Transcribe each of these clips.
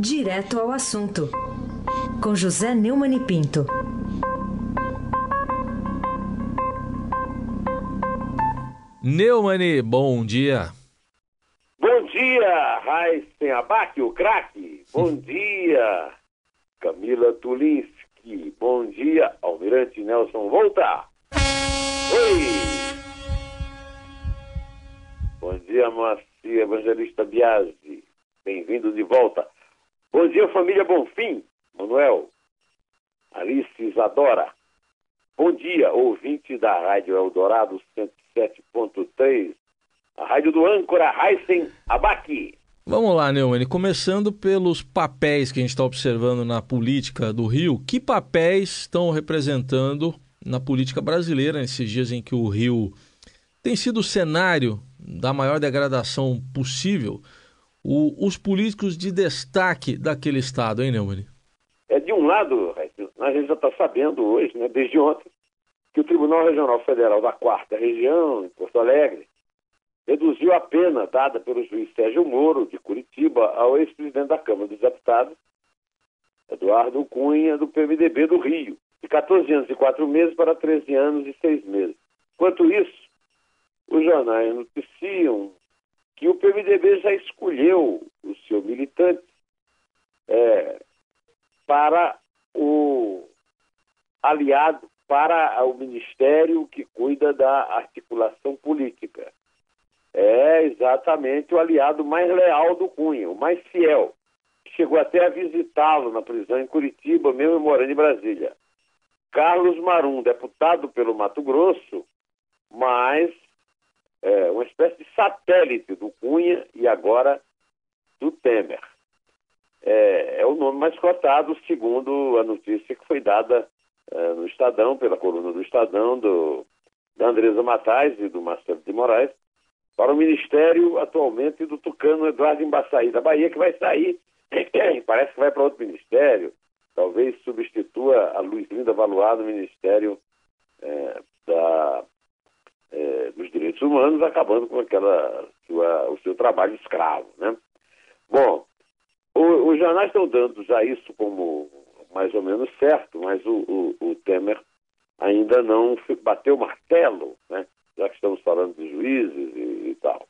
Direto ao assunto, com José Neumann e Pinto. Neumani, bom dia. Bom dia, Raíssen Abac, o craque. Bom dia, Camila Tulinski. Bom dia, Almirante Nelson Volta. Oi. Bom dia, Moacir Evangelista Biasi. Bem-vindo de volta. Bom dia, família Bonfim, Manuel, Alice Isadora. Bom dia, ouvinte da Rádio Eldorado 107.3, a rádio do âncora Heisen Abaki. Vamos lá, Neumann, começando pelos papéis que a gente está observando na política do Rio. Que papéis estão representando na política brasileira nesses dias em que o Rio tem sido o cenário da maior degradação possível? O, os políticos de destaque daquele estado, hein, Neumann? É, de um lado, a gente já está sabendo hoje, né, desde ontem, que o Tribunal Regional Federal da Quarta Região, em Porto Alegre, reduziu a pena dada pelo juiz Sérgio Moro, de Curitiba, ao ex-presidente da Câmara dos Deputados, Eduardo Cunha, do PMDB do Rio, de 14 anos e 4 meses para 13 anos e 6 meses. Enquanto isso, os jornais noticiam que o PMDB já escolheu o seu militante é, para o aliado, para o ministério que cuida da articulação política. É exatamente o aliado mais leal do Cunha, o mais fiel. Chegou até a visitá-lo na prisão em Curitiba, mesmo morando em Brasília. Carlos Marum, deputado pelo Mato Grosso, mas é, uma espécie de satélite do Cunha e agora do Temer. É, é o nome mais cotado, segundo a notícia que foi dada é, no Estadão, pela coluna do Estadão, do, da Andresa Matais e do Marcelo de Moraes, para o Ministério atualmente do Tucano Eduardo Embaçaí, da Bahia, que vai sair, parece que vai para outro ministério, talvez substitua a Luiz Linda Valuar no Ministério é, da é, dos direitos humanos, acabando com aquela sua, o seu trabalho escravo, né? Bom, o, os jornais estão dando já isso como mais ou menos certo, mas o, o, o Temer ainda não bateu o martelo, né? Já que estamos falando de juízes e, e tal.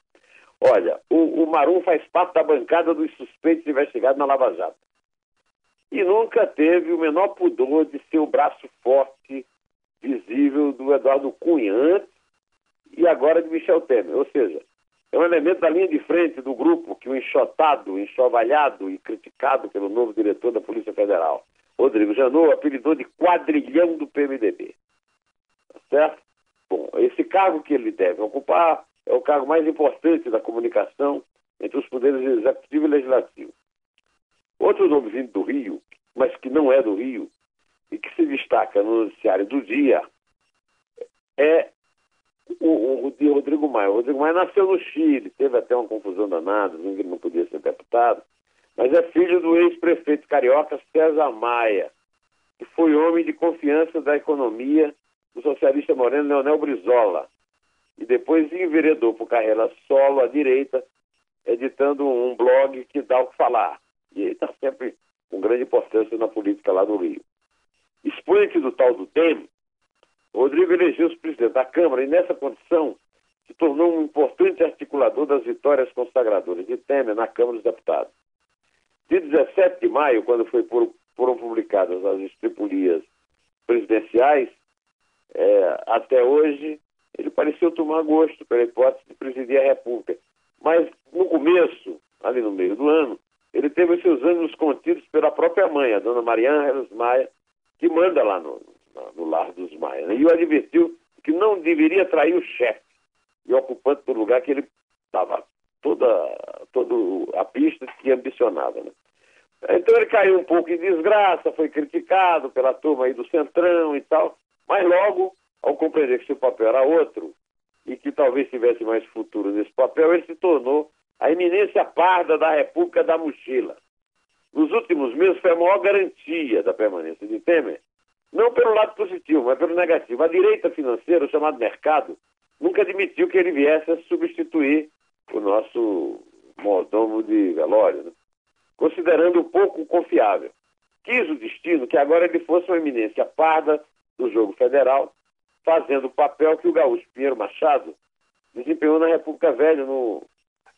Olha, o, o faz parte da bancada dos suspeitos investigados na Lava Jato. E nunca teve o menor pudor de ser o braço forte, visível do Eduardo Cunha, antes e agora de Michel Temer. Ou seja, é um elemento da linha de frente do grupo que o enxotado, enxovalhado e criticado pelo novo diretor da Polícia Federal, Rodrigo Janot, apelidou de quadrilhão do PMDB. Tá certo? Bom, esse cargo que ele deve ocupar é o cargo mais importante da comunicação entre os poderes executivo e legislativo. Outro nome vindo do Rio, mas que não é do Rio, e que se destaca no noticiário do dia, é o, o, o Rodrigo Maia. O Rodrigo Maia nasceu no Chile, teve até uma confusão danada, ninguém não podia ser deputado, mas é filho do ex-prefeito carioca César Maia, que foi homem de confiança da economia do socialista moreno Leonel Brizola, e depois enveredou por carreira solo à direita, editando um blog que dá o que falar. E ele está sempre com grande importância na política lá no Rio. Expoente do tal do DEM, Rodrigo elegeu-se presidente da Câmara e, nessa condição, se tornou um importante articulador das vitórias consagradoras de Temer na Câmara dos Deputados. De 17 de maio, quando foi por, foram publicadas as estripulias presidenciais, é, até hoje, ele pareceu tomar gosto pela hipótese de presidir a República. Mas, no começo, ali no meio do ano, ele teve os seus ânimos contidos pela própria mãe, a dona Mariana Reles Maia, que manda lá no, no lar dos Maia. Né? E o advertiu que não deveria trair o chefe e ocupante do lugar que ele estava toda, toda a pista que ambicionava. Né? Então ele caiu um pouco em desgraça, foi criticado pela turma aí do Centrão e tal, mas logo, ao compreender que seu papel era outro e que talvez tivesse mais futuro nesse papel, ele se tornou a eminência parda da República da Mochila. Nos últimos meses foi a maior garantia da permanência de Temer não pelo lado positivo, mas pelo negativo. A direita financeira, o chamado mercado, nunca admitiu que ele viesse a substituir o nosso mordomo de velório. Né? considerando pouco confiável. Quis o destino que agora ele fosse uma eminência parda do jogo federal, fazendo o papel que o gaúcho Pinheiro Machado desempenhou na República Velha, no,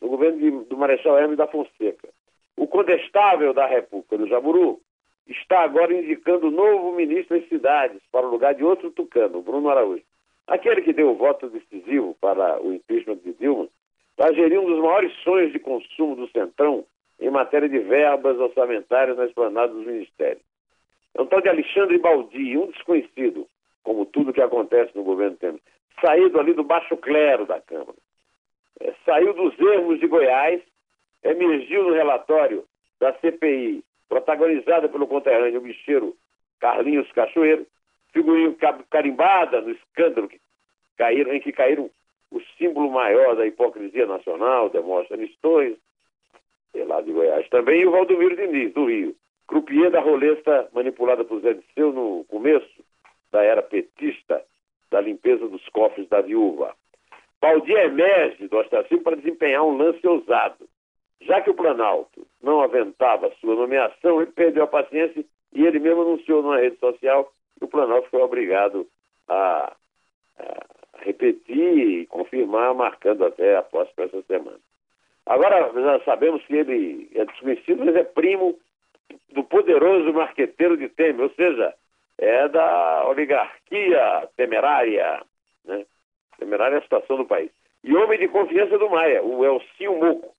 no governo de, do Marechal Hermes da Fonseca. O condestável da República do Jaburu está agora indicando novo ministro das cidades para o lugar de outro tucano, Bruno Araújo. Aquele que deu o voto decisivo para o impeachment de Dilma, vai gerir um dos maiores sonhos de consumo do Centrão em matéria de verbas orçamentárias na esplanada dos ministérios. É um tal de Alexandre Baldi, um desconhecido, como tudo que acontece no governo Temer, saído ali do baixo clero da Câmara. É, saiu dos ermos de Goiás, emergiu no relatório da CPI, protagonizada pelo conterrâneo bicheiro Carlinhos Cachoeiro, figurinha carimbada no escândalo que caíram, em que caíram o símbolo maior da hipocrisia nacional, Demóstenes Torres, lá de Goiás também, e o Valdomiro Diniz, do Rio, croupier da rolesta manipulada por Zé Disseu no começo da era petista da limpeza dos cofres da viúva. Baldi emerge do ostracismo para desempenhar um lance ousado. Já que o Planalto não aventava sua nomeação, ele perdeu a paciência e ele mesmo anunciou numa rede social que o Planalto foi obrigado a, a repetir e confirmar, marcando até a para essa semana. Agora, nós sabemos que ele é desconhecido, mas é primo do poderoso marqueteiro de Temer, ou seja, é da oligarquia temerária, né? Temerária é a situação do país. E homem de confiança do Maia, o Elcio Muco.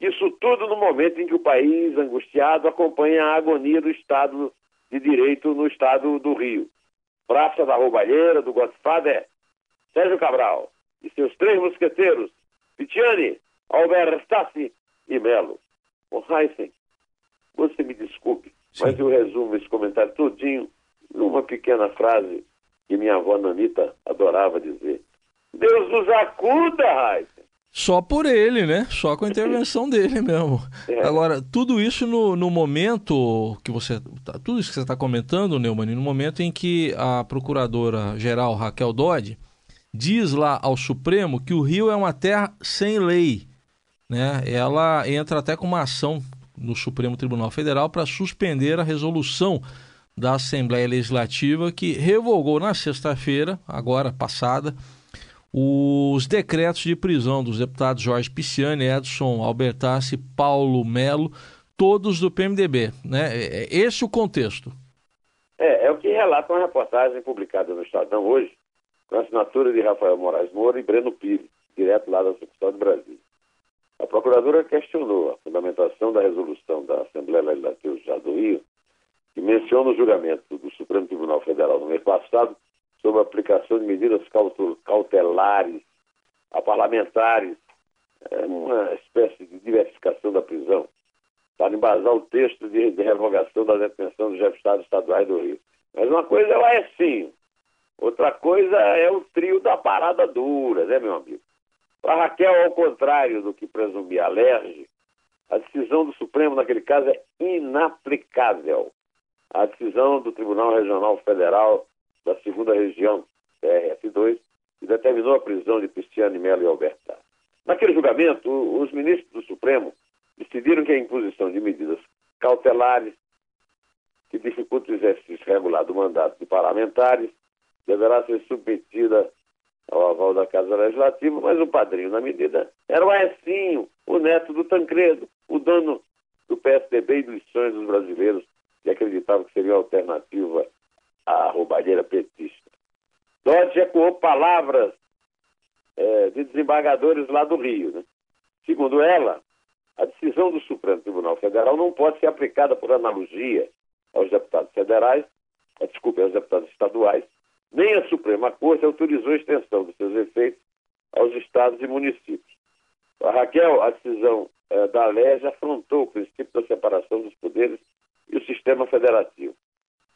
Isso tudo no momento em que o país, angustiado, acompanha a agonia do Estado de Direito no Estado do Rio. Praça da Roubalheira, do Godfather, Sérgio Cabral e seus três mosqueteiros, Pitiani, Albertassi e Melo. O Heisen, você me desculpe, Sim. mas eu resumo esse comentário todinho numa pequena frase que minha avó Nanita adorava dizer. Deus nos acuda, Heisen. Só por ele, né? Só com a intervenção dele mesmo. É. Agora, tudo isso no, no momento que você. Tá, tudo isso que você está comentando, Neumann, no momento em que a procuradora-geral Raquel Dodge diz lá ao Supremo que o Rio é uma terra sem lei. Né? Ela entra até com uma ação no Supremo Tribunal Federal para suspender a resolução da Assembleia Legislativa que revogou na sexta-feira, agora passada, os decretos de prisão dos deputados Jorge Pisciani, Edson Albertassi, Paulo Melo, todos do PMDB. Né? É, é esse o contexto. É, é o que relata uma reportagem publicada no Estadão hoje, com assinatura de Rafael Moraes Moura e Breno Pires, direto lá da sucursal de Brasília. A procuradora questionou a fundamentação da resolução da Assembleia Legislativa já do Rio, que menciona o julgamento do Supremo Tribunal Federal no mês passado sobre a aplicação de medidas cautelares a parlamentares, é uma espécie de diversificação da prisão, para embasar o texto de, de revogação da detenção dos deputados estaduais do Rio. Mas uma coisa é o outra coisa é o trio da parada dura, né, meu amigo? Para Raquel, ao contrário do que presumia a a decisão do Supremo naquele caso é inaplicável. A decisão do Tribunal Regional Federal da segunda região, TRF2, que determinou a prisão de Cristiane Melo e Alberta. Naquele julgamento, os ministros do Supremo decidiram que a imposição de medidas cautelares que dificultam o exercício regular do mandato de parlamentares deverá ser submetida ao aval da Casa Legislativa, mas o padrinho na medida era o Aecinho, o neto do Tancredo, o dono do PSDB e dos sonhos dos brasileiros que acreditavam que seria a alternativa à roubalheira petista. Dodge ecoou palavras é, de desembargadores lá do Rio. Né? Segundo ela, a decisão do Supremo Tribunal Federal não pode ser aplicada por analogia aos deputados federais, desculpe, aos deputados estaduais, nem a Suprema Corte autorizou a extensão dos seus efeitos aos estados e municípios. A Raquel, a decisão eh, da LEG afrontou o princípio da separação dos poderes e o sistema federativo.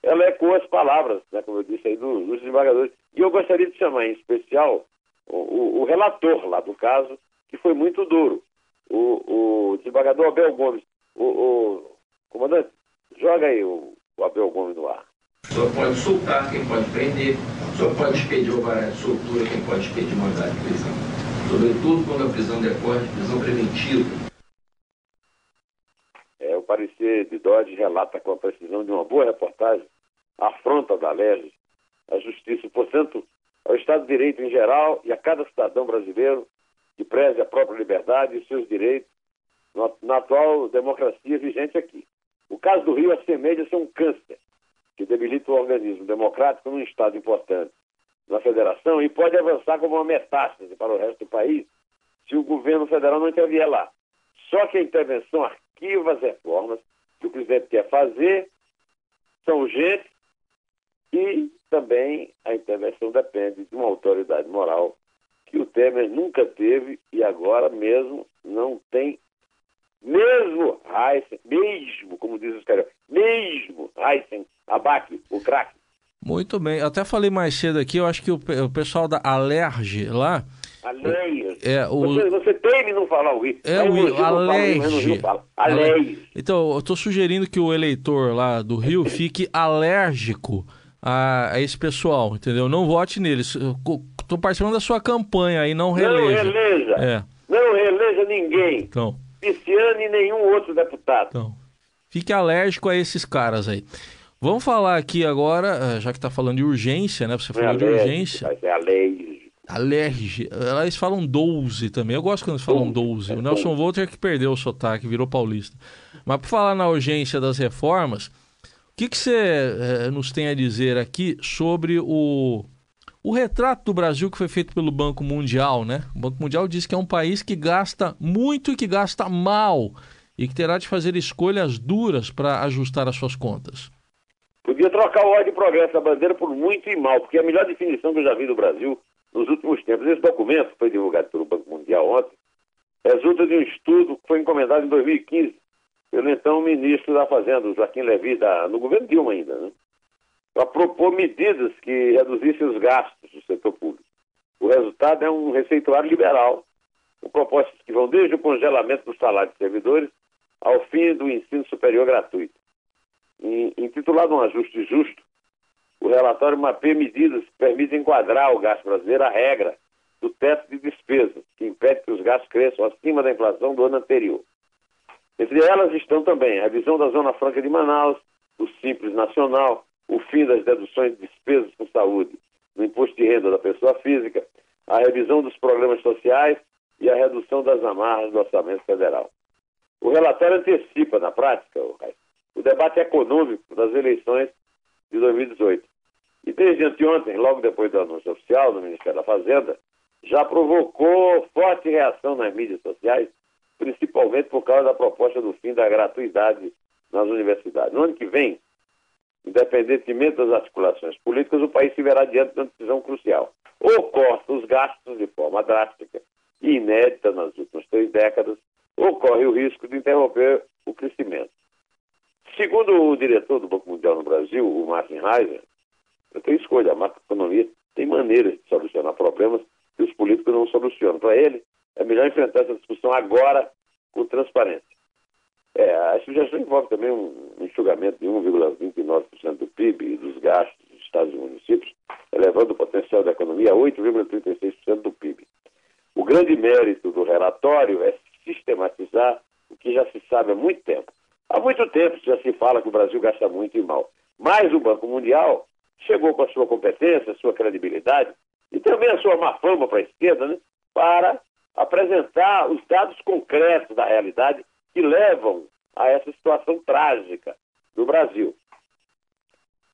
Ela ecoou as palavras, né, como eu disse aí, dos, dos desembargadores. E chamar em especial o, o, o relator lá do caso, que foi muito duro, o, o desembargador Abel Gomes. O, o comandante, joga aí o, o Abel Gomes no ar. O senhor pode soltar quem pode prender, o senhor pode expedir o varão de soltura quem pode expedir mandado de prisão. Sobretudo quando a prisão decorre de prisão preventiva parecer de Dodge relata com a precisão de uma boa reportagem a afronta da LERJ, a justiça, portanto, ao Estado de Direito em geral e a cada cidadão brasileiro que preze a própria liberdade e seus direitos na atual democracia vigente aqui. O caso do Rio assemelha-se a um câncer que debilita o organismo democrático num Estado importante na federação e pode avançar como uma metástase para o resto do país se o governo federal não intervier lá. Só que a intervenção arquiva as reformas que o presidente quer fazer, são urgentes e também a intervenção depende de uma autoridade moral que o Temer nunca teve e agora mesmo não tem. Mesmo Heisen, mesmo, como diz os caras, mesmo Heisen, Abac, o craque. Muito bem, eu até falei mais cedo aqui, eu acho que o, o pessoal da Alerge lá. Alerge. É, o... você, você teme não falar o I. É o I, Alerge. Alerge. Então, eu estou sugerindo que o eleitor lá do Rio fique alérgico a, a, esse pessoal, entendeu? Não vote neles. Estou participando da sua campanha aí, não releja. Não releja. É. Não releja ninguém. Então. Pisciane e nenhum outro deputado. Então, fique alérgico a esses caras aí. Vamos falar aqui agora, eh, já que está falando de urgência, né? Você falou é de urgência. Ser alérgico. Eles falam 12 também. Eu gosto quando eles falam 12. O Nelson Volter que perdeu o sotaque, virou paulista. Mas por falar na urgência das reformas, que, que você é, nos tem a dizer aqui sobre o, o retrato do Brasil que foi feito pelo Banco Mundial, né? O Banco Mundial diz que é um país que gasta muito e que gasta mal e que terá de fazer escolhas duras para ajustar as suas contas. Podia trocar o ódio e progresso da bandeira por muito e mal, porque é a melhor definição que eu já vi do Brasil nos últimos tempos. Esse documento foi divulgado pelo Banco Mundial ontem, resulta de um estudo que foi encomendado em 2015 pelo então ministro da Fazenda, Joaquim Levy, da, no governo Dilma ainda, né? para propor medidas que reduzissem os gastos do setor público. O resultado é um receituário liberal, com propostas que vão desde o congelamento do salário de servidores ao fim do ensino superior gratuito. Intitulado Um Ajuste Justo, o relatório mapeia medidas que permitem enquadrar o gasto brasileiro à regra do teto de despesas, que impede que os gastos cresçam acima da inflação do ano anterior. Entre elas estão também a revisão da Zona Franca de Manaus, o Simples Nacional, o fim das deduções de despesas com saúde no imposto de renda da pessoa física, a revisão dos programas sociais e a redução das amarras do orçamento federal. O relatório antecipa, na prática, o debate econômico das eleições de 2018. E desde anteontem, logo depois do anúncio oficial do Ministério da Fazenda, já provocou forte reação nas mídias sociais principalmente por causa da proposta do fim da gratuidade nas universidades. No ano que vem, independentemente das articulações políticas, o país se verá diante de uma decisão crucial. Ou corta os gastos de forma drástica e inédita nas últimas três décadas, ou corre o risco de interromper o crescimento. Segundo o diretor do Banco Mundial no Brasil, o Martin Heiser, eu tenho escolha, a macroeconomia tem maneiras de solucionar problemas que os políticos não solucionam. Para ele, é melhor enfrentar essa discussão agora com transparência. É, a sugestão envolve também um enxugamento de 1,29% do PIB e dos gastos dos estados e municípios, elevando o potencial da economia a 8,36% do PIB. O grande mérito do relatório é sistematizar o que já se sabe há muito tempo. Há muito tempo já se fala que o Brasil gasta muito e mal. Mas o Banco Mundial chegou com a sua competência, a sua credibilidade e também a sua má fama para a esquerda, né, para apresentar os dados concretos da realidade que levam a essa situação trágica do Brasil.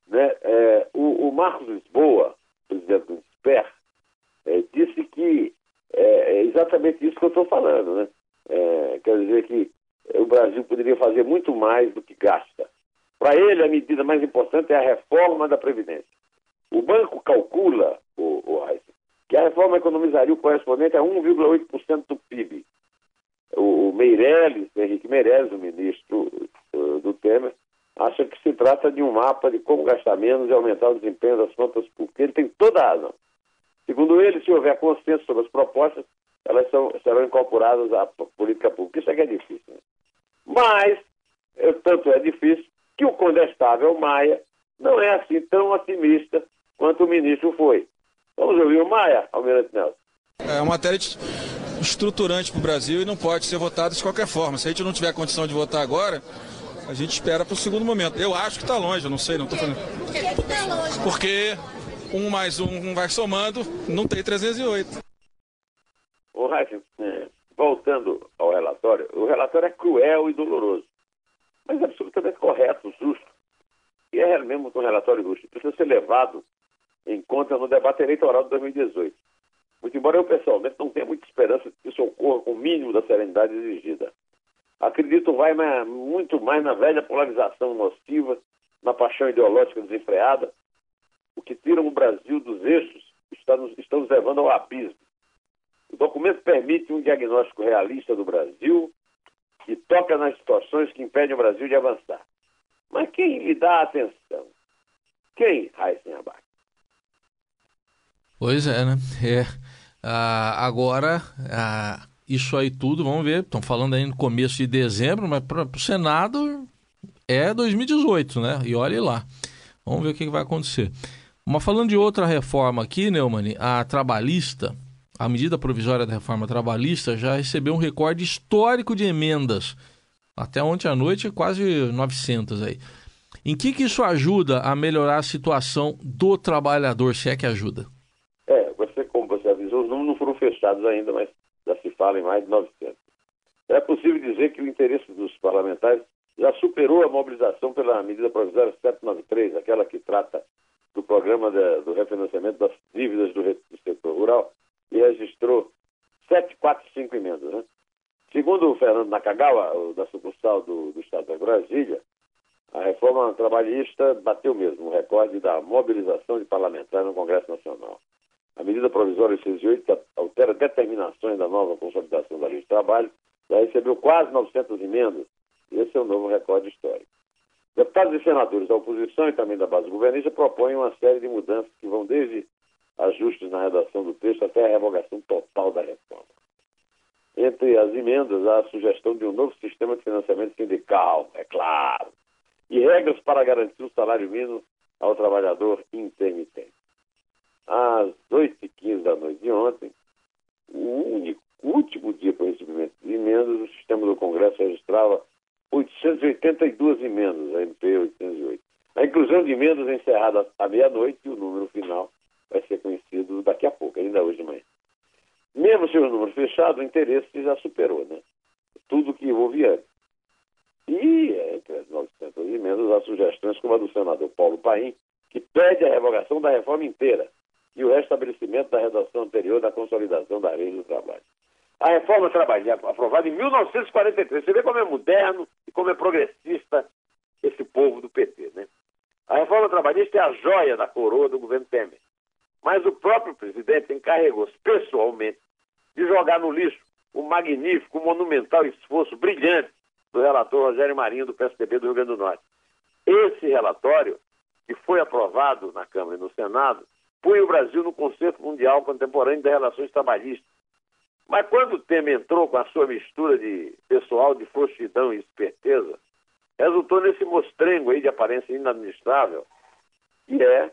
Né? É, o, o, Marcos Lisboa, presidente do SPER, é, disse que é, é, exatamente isso que eu estou falando. Né? É, quer dizer que o Brasil poderia fazer muito mais do que gasta. Para ele, a medida mais importante é a reforma da Previdência. O banco calcula, o que a reforma economizaria o correspondente a 1,8% do PIB. O, Meirelles, Henrique Meirelles, o ministro uh, do Temer, acha que se trata de um mapa de como gastar menos e aumentar o desempenho das contas públicas. Ele tem toda a razão. Segundo ele, se houver consenso sobre as propostas, elas são, serão incorporadas à política pública. Isso é que é difícil. Né? Mas, tanto é difícil, que o condestável Maia não é assim tão otimista quanto o ministro foi. Vamos ouvir o Maia, Almirante Nelson. É uma matéria estruturante para o Brasil e não pode ser votada de qualquer forma. Se a gente não tiver condição de votar agora, A gente espera para o segundo momento. Eu acho que está longe, eu não sei, não estou falando. Por que está longe? Porque um mais um vai somando, não tem 308. Ô, Raíssa, é, voltando ao relatório, o relatório é cruel e doloroso, mas é absolutamente correto, justo. E é mesmo um relatório justo. Precisa ser levado em conta no debate eleitoral de 2018. Muito embora eu pessoalmente não tenha muita esperança de que isso ocorra com o mínimo da serenidade exigida. Acredito vai muito mais na velha polarização nociva, na paixão ideológica desenfreada, o que tira o Brasil dos eixos está nos, está nos levando ao abismo. O documento permite um diagnóstico realista do Brasil e toca nas situações que impedem o Brasil de avançar. Mas quem lhe dá atenção? Quem, Raíssen Abac? Pois é, né? É. Ah, agora, ah, isso aí tudo, vamos ver, estão falando aí no começo de dezembro, mas para o Senado é 2018, né? E olhe lá. Vamos ver o que, que vai acontecer. Mas falando de outra reforma aqui, Neumann, a trabalhista, a medida provisória da reforma trabalhista já recebeu um recorde histórico de emendas. Até ontem à noite, quase 900 aí. Em que, que isso ajuda a melhorar a situação do trabalhador, se é que ajuda? É, você, como você avisou, os números não foram fechados ainda, mas já se fala em mais de 900. É possível dizer que o interesse dos parlamentares já superou a mobilização pela medida provisória 793, aquela que trata do programa de, do refinanciamento das dívidas do, do setor rural, e registrou 745 emendas. Né? Segundo o Fernando Nakagawa, da sucursal do, do Estado de Brasília, a reforma trabalhista bateu mesmo o recorde da mobilização de parlamentares no Congresso Nacional. A medida provisória 608 altera determinações da nova consolidação da lei de trabalho, já recebeu quase 900 emendas. Esse é um novo recorde histórico. Deputados e senadores da oposição e também da base governista propõem uma série de mudanças que vão desde ajustes na redação do texto até a revogação total da reforma. Entre as emendas, há a sugestão de um novo sistema de financiamento sindical, é claro, e regras para garantir o salário mínimo ao trabalhador intermitente. Às 8h15 da noite de ontem, o único, último dia para o recebimento de emendas, o sistema do Congresso registrava 882 emendas, a MP 808. A inclusão de emendas é encerrada à meia-noite e o número final vai ser conhecido daqui a pouco, ainda hoje de manhã. Mesmo se o número fechado, o interesse já superou, né? Tudo que houve antes. E, entre as 900 emendas, há sugestões como a do senador Paulo Paim, que pede a revogação da reforma inteira e o restabelecimento da redação anterior da consolidação da lei do trabalho. A reforma trabalhista, aprovada em 1943, você vê como é moderno e como é progressista esse povo do PT, né? A reforma trabalhista é a joia da coroa do governo Temer. Mas o próprio presidente encarregou-se pessoalmente de jogar no lixo o magnífico, monumental esforço brilhante do relator Rogério Marinho, do PSDB do Rio Grande do Norte. Esse relatório, que foi aprovado na Câmara e no Senado, põe o Brasil no conceito mundial contemporâneo das relações trabalhistas. Mas quando o Temer entrou com a sua mistura de pessoal de frouxidão e esperteza, resultou nesse mostrengo aí de aparência inadministrável, que é,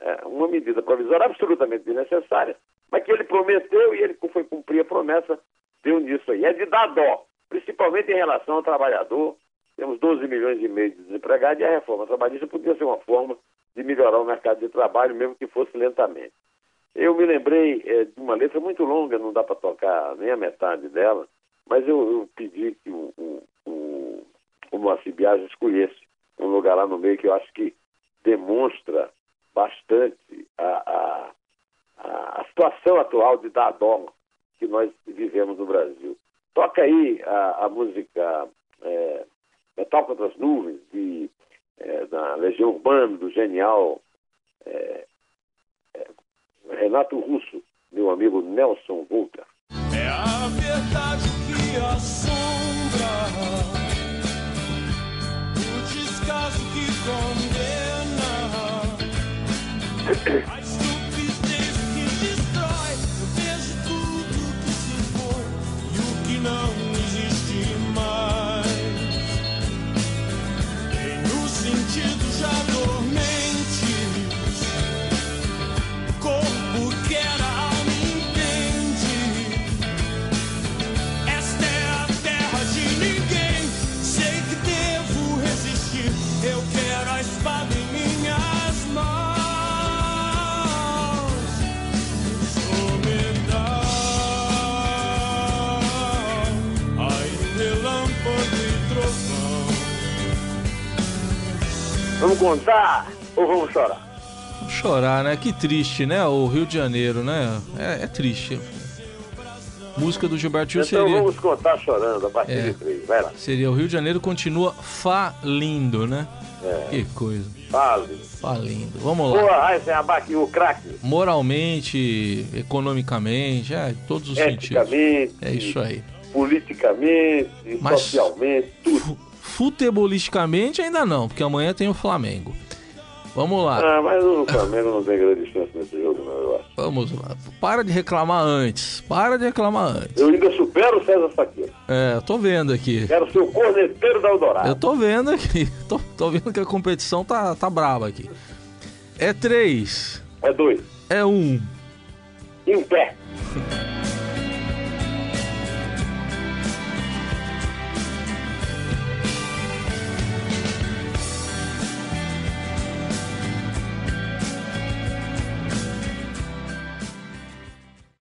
é uma medida provisória absolutamente desnecessária, mas que ele prometeu e ele foi cumprir a promessa, deu nisso aí. É de dar dó, principalmente em relação ao trabalhador. Temos 12 milhões e meio de desempregados e a reforma trabalhista podia ser uma forma de melhorar o mercado de trabalho, mesmo que fosse lentamente. Eu me lembrei é, de uma letra muito longa, não dá para tocar nem a metade dela, mas eu, eu pedi que o, o, o, o Moacir Biagi escolhesse um lugar lá no meio que eu acho que demonstra bastante a, a, a situação atual de dar dó que nós vivemos no Brasil. Toca aí a, a música é, Metal contra as Nuvens, de, é, da Legião Urbana, do genial é, é, Renato Russo, meu amigo Nelson Volta. É a verdade que assombra, o descaso que condena. Vamos contar ou vamos chorar? Chorar, né? Que triste, né? O Rio de Janeiro, né? É, é triste. Música do Gilberto Gil Então seria, vamos contar chorando a partir É. de três. Vai lá. seria o Rio de Janeiro continua falindo, né? É. Que coisa. Fale. Falindo. Vamos lá. Boa, Abac, o craque. Moralmente, economicamente, é, todos os sentidos. É isso aí. politicamente, Mas- socialmente, Futebolisticamente ainda não, porque amanhã tem o Flamengo. Vamos lá, Ah, mas o Flamengo não tem grande chance nesse jogo, não, eu acho. vamos lá. Para de reclamar antes. Para de reclamar antes. Eu ainda supero o César Saqueiro. É, eu tô vendo aqui. Quero ser o corneteiro da Eldorado. Eu tô vendo aqui. Tô, tô vendo que a competição tá, tá braba aqui. É três. É dois. É um. Em pé.